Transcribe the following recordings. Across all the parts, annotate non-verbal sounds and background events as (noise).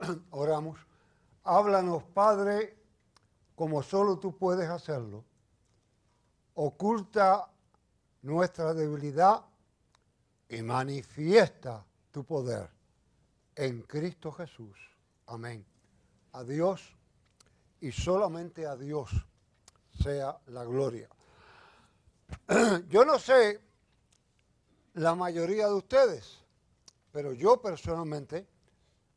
(coughs) Oramos. Háblanos, Padre, como solo tú puedes hacerlo. Oculta nuestra debilidad y manifiesta tu poder en Cristo Jesús. Amén. A Dios y solamente a Dios sea la gloria. (coughs) Yo no sé la mayoría de ustedes, pero yo personalmente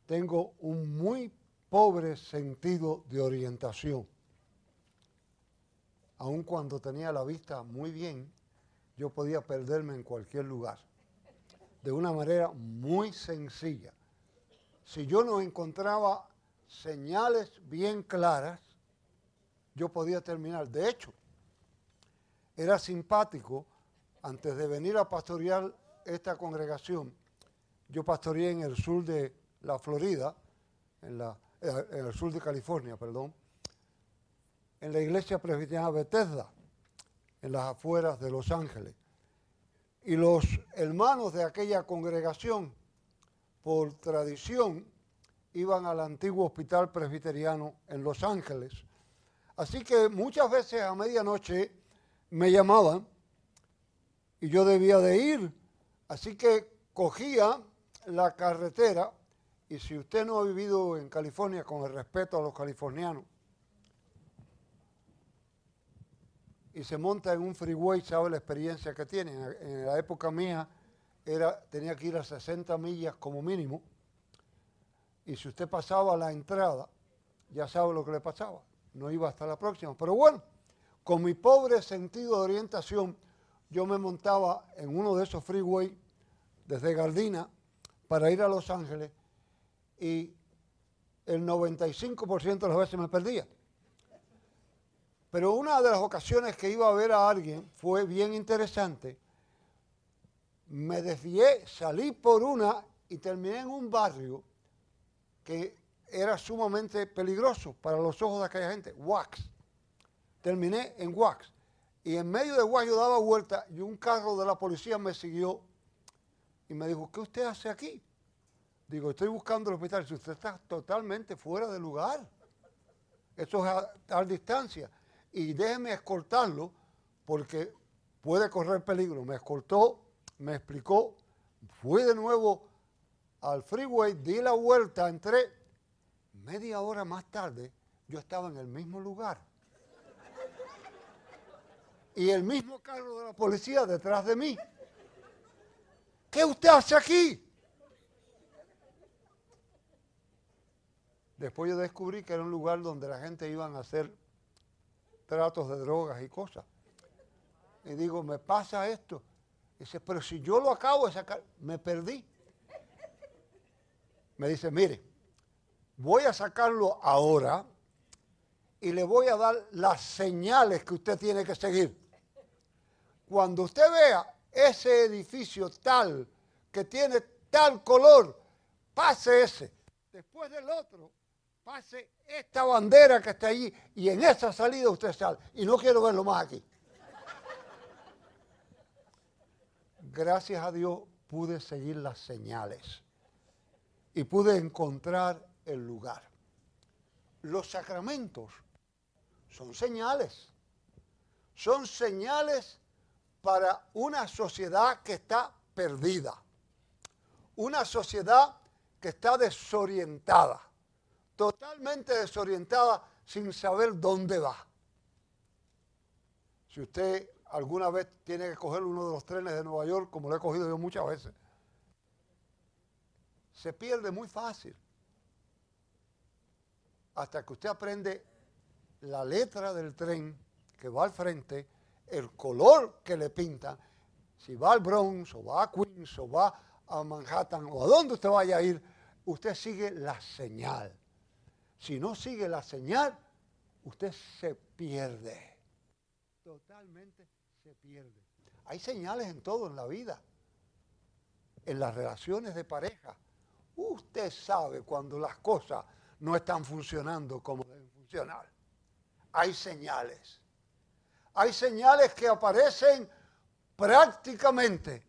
tengo un muy pobre sentido de orientación. Aun cuando tenía la vista muy bien, yo podía perderme en cualquier lugar. De una manera muy sencilla. Si yo no encontraba señales bien claras, yo podía terminar. De hecho, era simpático, antes de venir a pastorear esta congregación, yo pastoreé en el sur de la Florida, en, la, en el sur de California, perdón, en la iglesia presbiteriana Bethesda, en las afueras de Los Ángeles. Y los hermanos de aquella congregación, por tradición, iban al antiguo hospital presbiteriano en Los Ángeles. Así que muchas veces a medianoche me llamaban y yo debía de ir. Así que cogía la carretera y si usted no ha vivido en California con el respeto a los californianos y se monta en un freeway, sabe la experiencia que tiene. En la época mía era, tenía que ir a 60 millas como mínimo y si usted pasaba la entrada, ya sabe lo que le pasaba. No iba hasta la próxima. Pero bueno, con mi pobre sentido de orientación, yo me montaba en uno de esos freeways desde Gardina para ir a Los Ángeles y el 95% de las veces me perdía. Pero una de las ocasiones que iba a ver a alguien fue bien interesante. Me desvié, salí por una y terminé en un barrio que era sumamente peligroso para los ojos de aquella gente, Wax. Terminé en Wax. Y en medio de Wax yo daba vuelta y un carro de la policía me siguió y me dijo, ¿qué usted hace aquí? Digo, estoy buscando el hospital. Si usted está totalmente fuera de lugar, eso es a tal distancia. Y déjeme escoltarlo porque puede correr peligro. Me escoltó, me explicó, fui de nuevo al freeway, di la vuelta, entré. Media hora más tarde, yo estaba en el mismo lugar. Y el mismo carro de la policía detrás de mí. ¿Qué usted hace aquí? Después yo descubrí que era un lugar donde la gente iba a hacer tratos de drogas y cosas. Y digo, me pasa esto. dice, pero si yo lo acabo de sacar, me perdí me dice, mire, voy a sacarlo ahora y le voy a dar las señales que usted tiene que seguir. Cuando usted vea ese edificio tal, que tiene tal color, pase ese. Después del otro, pase esta bandera que está allí y en esa salida usted sale. Y no quiero verlo más aquí. Gracias a Dios pude seguir las señales y pude encontrar el lugar. Los sacramentos son señales. Son señales para una sociedad que está perdida. Una sociedad que está desorientada. Totalmente desorientada sin saber dónde va. Si usted alguna vez tiene que coger uno de los trenes de Nueva York, como lo he cogido yo muchas veces, se pierde muy fácil. Hasta que usted aprende la letra del tren que va al frente, el color que le pinta, si va al Bronx o va a Queens o va a Manhattan o a donde usted vaya a ir, usted sigue la señal. Si no sigue la señal, usted se pierde. Totalmente se pierde. Hay señales en todo en la vida. En las relaciones de pareja, Usted sabe cuando las cosas no están funcionando como deben funcionar. Hay señales. Hay señales que aparecen prácticamente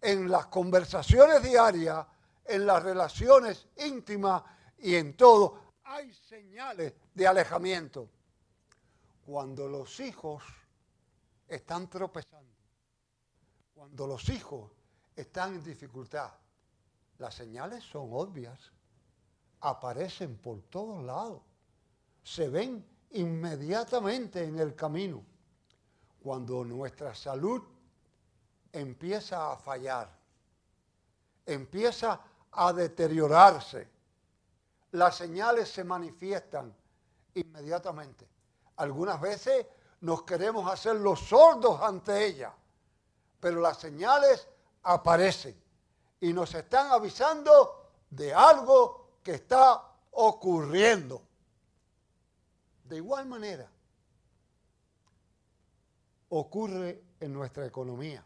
en las conversaciones diarias, en las relaciones íntimas y en todo hay señales de alejamiento. Cuando los hijos están tropezando, cuando los hijos están en dificultad, las señales son obvias, aparecen por todos lados, se ven inmediatamente en el camino. Cuando nuestra salud empieza a fallar, empieza a deteriorarse, las señales se manifiestan inmediatamente. Algunas veces nos queremos hacer los sordos ante ella, pero las señales aparecen y nos están avisando de algo que está ocurriendo. De igual manera, ocurre en nuestra economía.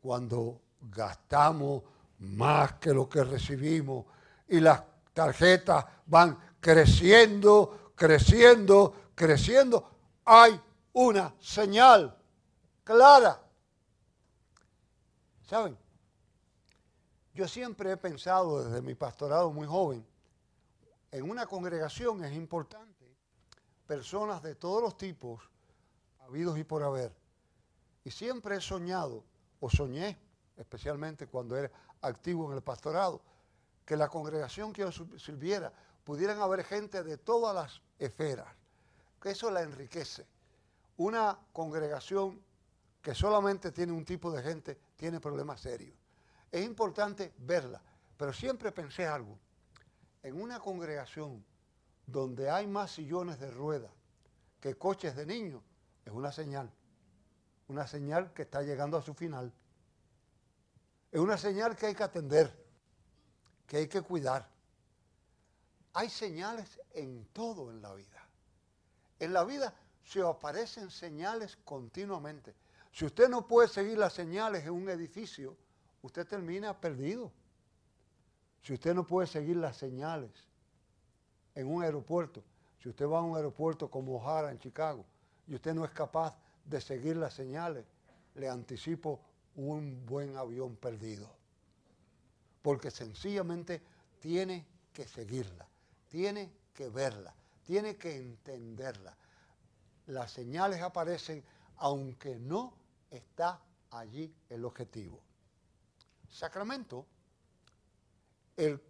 Cuando gastamos más que lo que recibimos y las tarjetas van creciendo, creciendo, creciendo, hay una señal clara. ¿Saben? Yo siempre he pensado desde mi pastorado muy joven, en una congregación es importante personas de todos los tipos, habidos y por haber. Y siempre he soñado, o soñé, especialmente cuando era activo en el pastorado, que la congregación que yo sirviera pudieran haber gente de todas las esferas, que eso la enriquece. Una congregación que solamente tiene un tipo de gente tiene problemas serios. Es importante verla, pero siempre pensé algo. En una congregación donde hay más sillones de rueda que coches de niños, es una señal. Una señal que está llegando a su final. Es una señal que hay que atender, que hay que cuidar. Hay señales en todo en la vida. En la vida se aparecen señales continuamente. Si usted no puede seguir las señales en un edificio, usted termina perdido. Si usted no puede seguir las señales en un aeropuerto, si usted va a un aeropuerto como O'Hara en Chicago y usted no es capaz de seguir las señales, le anticipo un buen avión perdido. Porque sencillamente tiene que seguirla, tiene que verla, tiene que entenderla. Las señales aparecen aunque no está allí el objetivo. Sacramento, el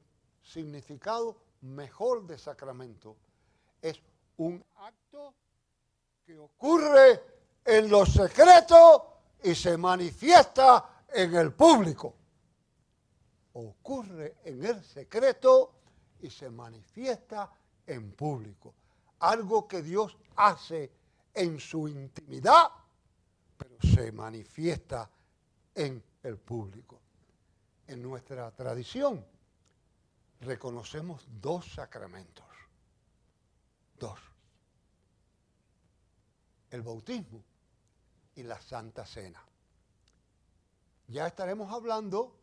significado mejor de sacramento es un acto que ocurre en lo secreto y se manifiesta en el público. Ocurre en el secreto y se manifiesta en público. Algo que Dios hace en su intimidad, pero se manifiesta en el público. En nuestra tradición reconocemos dos sacramentos. Dos. El bautismo y la Santa Cena. Ya estaremos hablando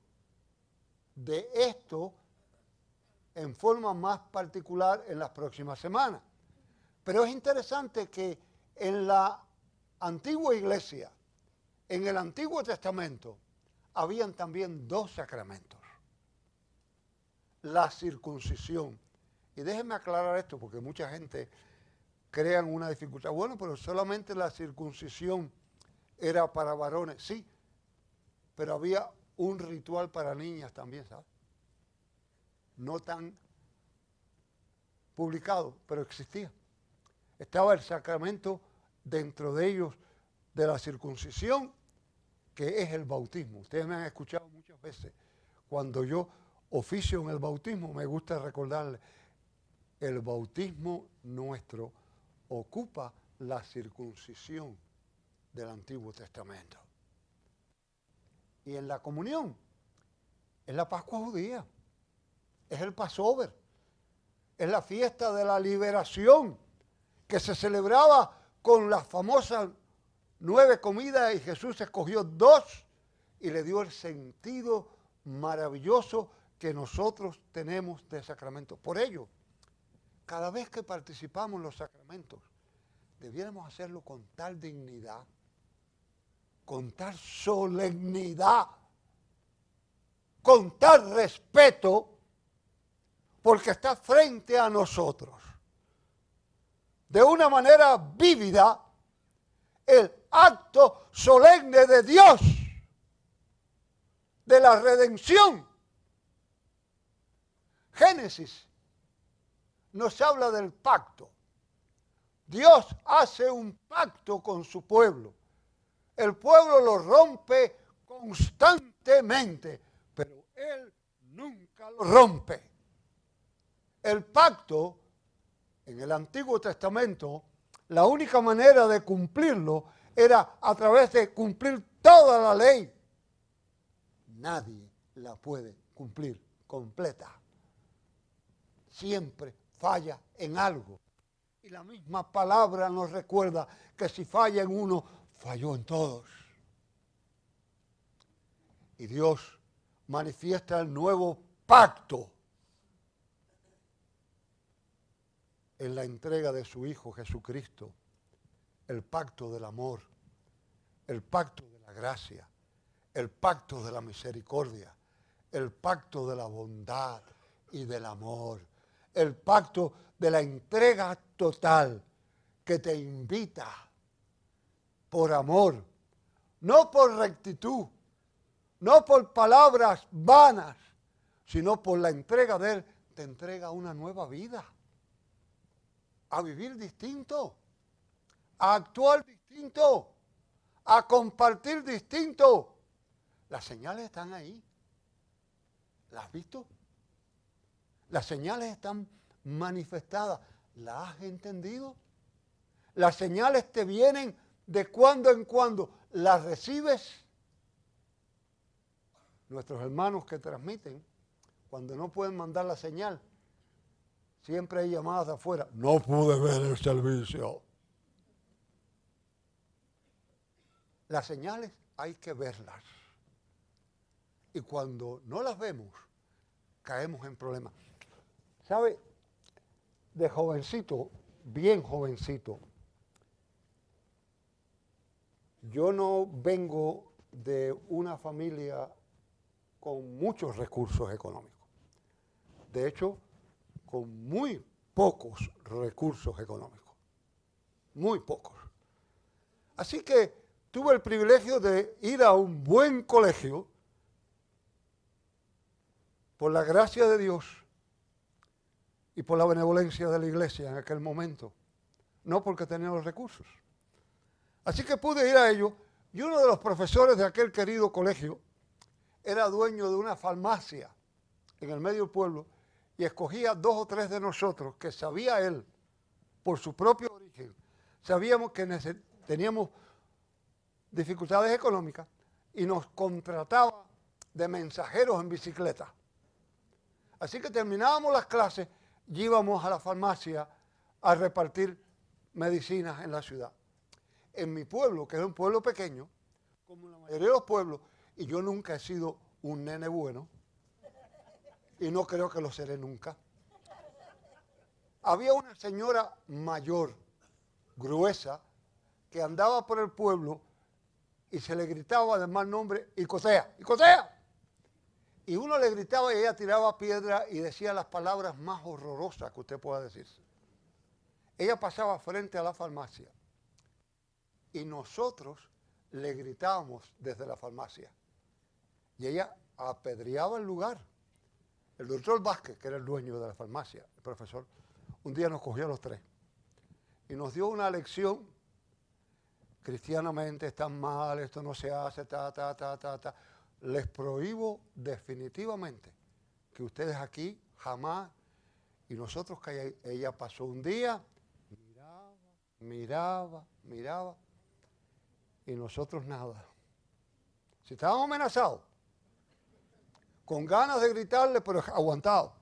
de esto en forma más particular en las próximas semanas. Pero es interesante que en la antigua iglesia, en el Antiguo Testamento, habían también dos sacramentos. La circuncisión y déjenme aclarar esto porque mucha gente crea una dificultad. Bueno, pero solamente la circuncisión era para varones, sí, pero había un ritual para niñas también, ¿sabes? No tan publicado, pero existía. Estaba el sacramento dentro de ellos de la circuncisión, que es el bautismo. Ustedes me han escuchado muchas veces. Cuando yo oficio en el bautismo, me gusta recordarles, el bautismo nuestro ocupa la circuncisión del Antiguo Testamento. Y en la comunión. Es la Pascua judía, es el Passover, es la fiesta de la liberación que se celebraba con las famosas nueve comidas y Jesús escogió dos y le dio el sentido maravilloso que nosotros tenemos de sacramento. Por ello, cada vez que participamos en los sacramentos, debiéramos hacerlo con tal dignidad, con tal solemnidad, con tal respeto, porque está frente a nosotros. De una manera vívida, el acto solemne de Dios, de la redención. Génesis nos habla del pacto. Dios hace un pacto con su pueblo. El pueblo lo rompe constantemente, pero Él nunca lo rompe. El pacto en el Antiguo Testamento, la única manera de cumplirlo era a través de cumplir toda la ley. Nadie la puede cumplir completa. Siempre falla en algo. Y la misma palabra nos recuerda que si falla en uno, falló en todos. Y Dios manifiesta el nuevo pacto en la entrega de su Hijo Jesucristo, el pacto del amor, el pacto de la gracia, el pacto de la misericordia, el pacto de la bondad y del amor, el pacto de la entrega total que te invita por amor, no por rectitud, no por palabras vanas, sino por la entrega de Él, te entrega una nueva vida, a vivir distinto, a actuar distinto, a compartir distinto. Las señales están ahí. ¿Las has visto? Las señales están manifestadas. ¿Las has entendido? Las señales te vienen de cuando en cuando. ¿Las recibes? Nuestros hermanos que transmiten, cuando no pueden mandar la señal, siempre hay llamadas de afuera. No pude ver el servicio. Las señales hay que verlas. Y cuando no las vemos, caemos en problemas. ¿Sabe? De jovencito, bien jovencito, yo no vengo de una familia con muchos recursos económicos. De hecho, con muy pocos recursos económicos. Muy pocos. Así que tuve el privilegio de ir a un buen colegio por la gracia de Dios y por la benevolencia de la iglesia en aquel momento, no porque tenía los recursos. Así que pude ir a ello y uno de los profesores de aquel querido colegio era dueño de una farmacia en el medio del pueblo y escogía dos o tres de nosotros que sabía él por su propio origen, sabíamos que teníamos dificultades económicas y nos contrataba de mensajeros en bicicleta. Así que terminábamos las clases y íbamos a la farmacia a repartir medicinas en la ciudad. En mi pueblo, que era un pueblo pequeño, como la mayoría de los pueblos, y yo nunca he sido un nene bueno, y no creo que lo seré nunca, había una señora mayor, gruesa, que andaba por el pueblo y se le gritaba de mal nombre, Icosea, Icosea. Y uno le gritaba y ella tiraba piedra y decía las palabras más horrorosas que usted pueda decir. Ella pasaba frente a la farmacia y nosotros le gritábamos desde la farmacia. Y ella apedreaba el lugar. El doctor Vázquez, que era el dueño de la farmacia, el profesor, un día nos cogió a los tres y nos dio una lección cristianamente, están mal, esto no se hace, ta, ta, ta, ta, ta les prohíbo definitivamente que ustedes aquí jamás, y nosotros que ella pasó un día, miraba, miraba, miraba, y nosotros nada. Si estábamos amenazados, con ganas de gritarle, pero aguantado.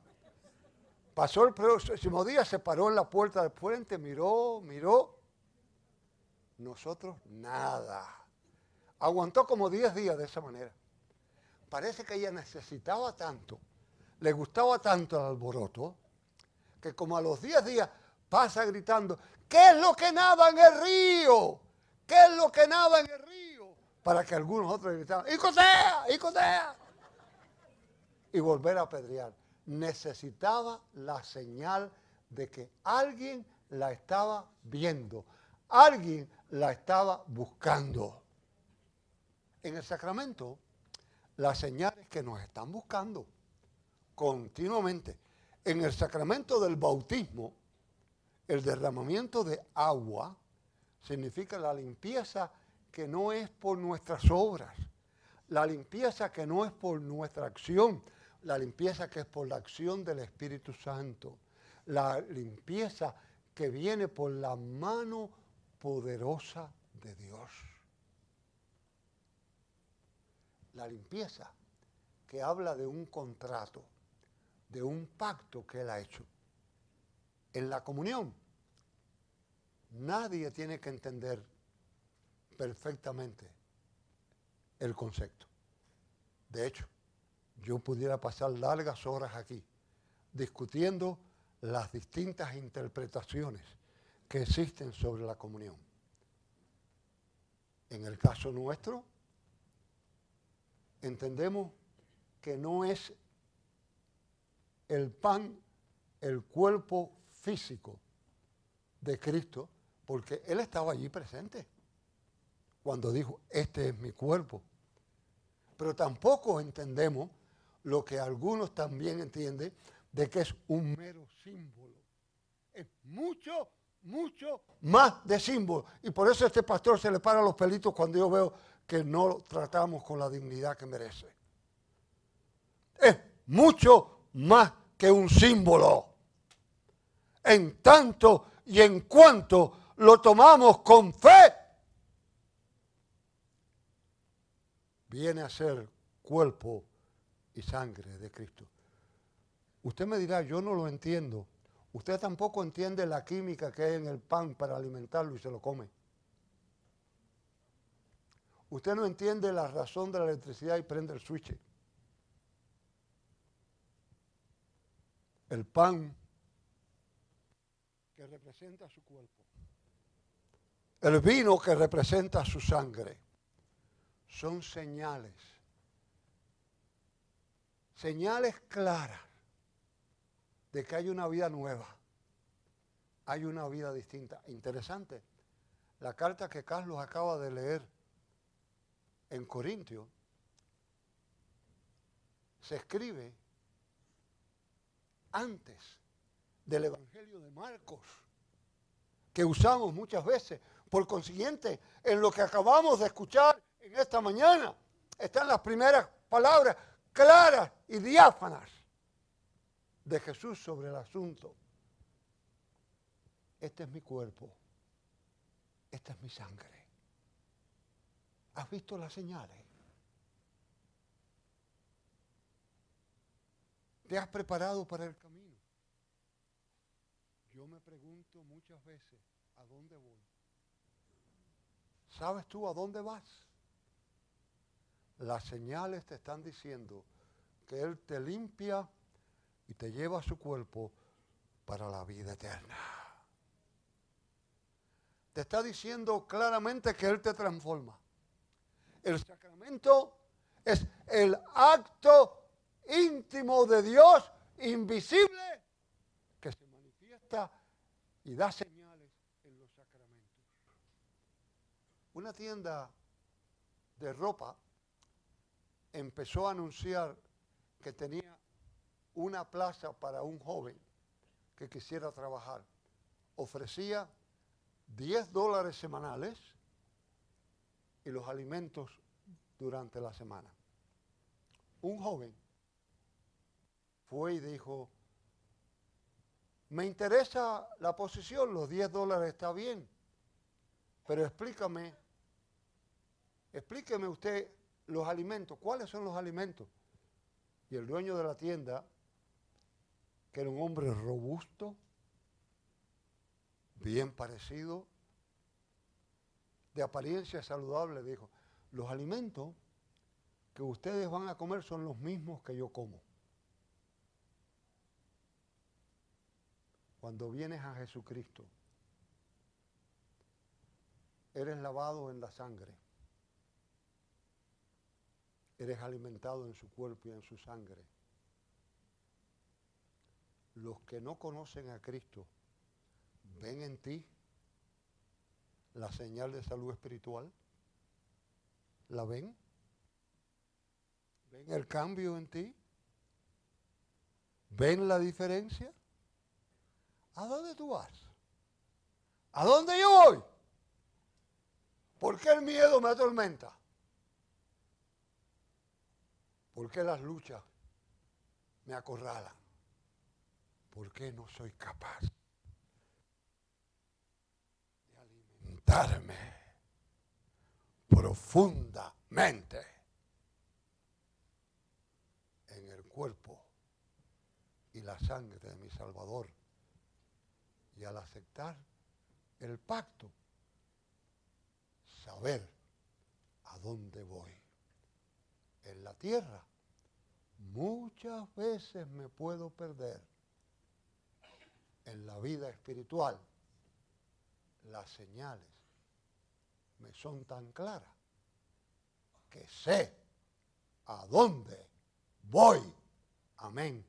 Pasó el próximo día, se paró en la puerta del puente, miró, miró. Nosotros nada. Aguantó como 10 días de esa manera parece que ella necesitaba tanto, le gustaba tanto el alboroto, que como a los 10 días pasa gritando, ¿qué es lo que nada en el río? ¿Qué es lo que nada en el río? Para que algunos otros gritaran, ¡Icosea! ¡Icosea! Y volver a apedrear. necesitaba la señal de que alguien la estaba viendo, alguien la estaba buscando. En el sacramento, las señales que nos están buscando continuamente. En el sacramento del bautismo, el derramamiento de agua significa la limpieza que no es por nuestras obras, la limpieza que no es por nuestra acción, la limpieza que es por la acción del Espíritu Santo, la limpieza que viene por la mano poderosa de Dios. La limpieza que habla de un contrato, de un pacto que Él ha hecho. En la comunión, nadie tiene que entender perfectamente el concepto. De hecho, yo pudiera pasar largas horas aquí discutiendo las distintas interpretaciones que existen sobre la comunión. En el caso nuestro, entendemos que no es el pan el cuerpo físico de Cristo, porque Él estaba allí presente cuando dijo, este es mi cuerpo. Pero tampoco entendemos lo que algunos también entienden de que es un mero símbolo. Es mucho, mucho más de símbolo. Y por eso este pastor se le para los pelitos cuando yo veo que no lo tratamos con la dignidad que merece. Es mucho más que un símbolo. En tanto y en cuanto lo tomamos con fe, viene a ser cuerpo y sangre de Cristo. Usted me dirá, yo no lo entiendo. Usted tampoco entiende la química que hay en el pan para alimentarlo y se lo come. Usted no entiende la razón de la electricidad y prende el switch. El pan que representa su cuerpo. El vino que representa su sangre. Son señales señales claras de que hay una vida nueva, hay una vida distinta. Interesante, la carta que Carlos acaba de leer en Corintio se escribe antes del Evangelio de Marcos, que usamos muchas veces. Por consiguiente, en lo que acabamos de escuchar en esta mañana, están las primeras palabras claras y diáfanas de Jesús sobre el asunto. Este es mi cuerpo, esta es mi sangre. ¿Has visto las señales? ¿Te has preparado para el camino? Yo me pregunto muchas veces, ¿a dónde voy? ¿Sabes tú a dónde vas? las señales te están diciendo que Él te limpia y te lleva a su cuerpo para la vida eterna. Te está diciendo claramente que Él te transforma. El sacramento es el acto íntimo de Dios invisible que se manifiesta y da señales en los sacramentos. Una tienda de ropa empezó a anunciar que tenía una plaza para un joven que quisiera trabajar. Ofrecía 10 dólares semanales y los alimentos durante la semana. Un joven fue y dijo, me interesa la posición, los 10 dólares está bien, pero explícame, explíqueme usted los alimentos. ¿Cuáles son los alimentos? Y el dueño de la tienda, que era un hombre robusto, bien parecido, de apariencia saludable, dijo, los alimentos que ustedes van a comer son los mismos que yo como. Cuando vienes a Jesucristo, eres lavado en la sangre eres alimentado en su cuerpo y en su sangre. los que no conocen a Cristo ven en ti la señal de salud espiritual? ¿La ven? ¿Ven el cambio en ti? ¿Ven la diferencia? ¿A dónde tú vas? ¿A dónde yo voy? ¿Por qué el miedo me atormenta? ¿Por qué las luchas me acorralan? ¿Por qué no soy capaz de alimentarme profundamente en el cuerpo y la sangre de mi Salvador? Y al aceptar el pacto, saber a dónde voy. En la tierra muchas veces me puedo perder. En la vida espiritual las señales me son tan claras que sé a dónde voy. Amén.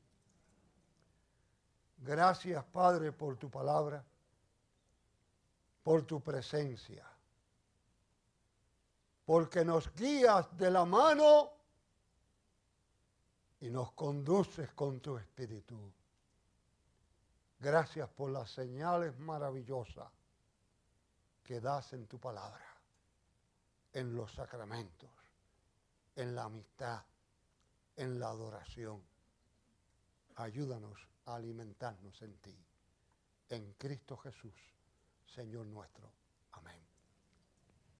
Gracias Padre por tu palabra, por tu presencia, porque nos guías de la mano y nos conduces con tu espíritu. Gracias por las señales maravillosas que das en tu palabra, en los sacramentos, en la amistad, en la adoración. Ayúdanos a alimentarnos en ti. En Cristo Jesús, Señor nuestro. Amén.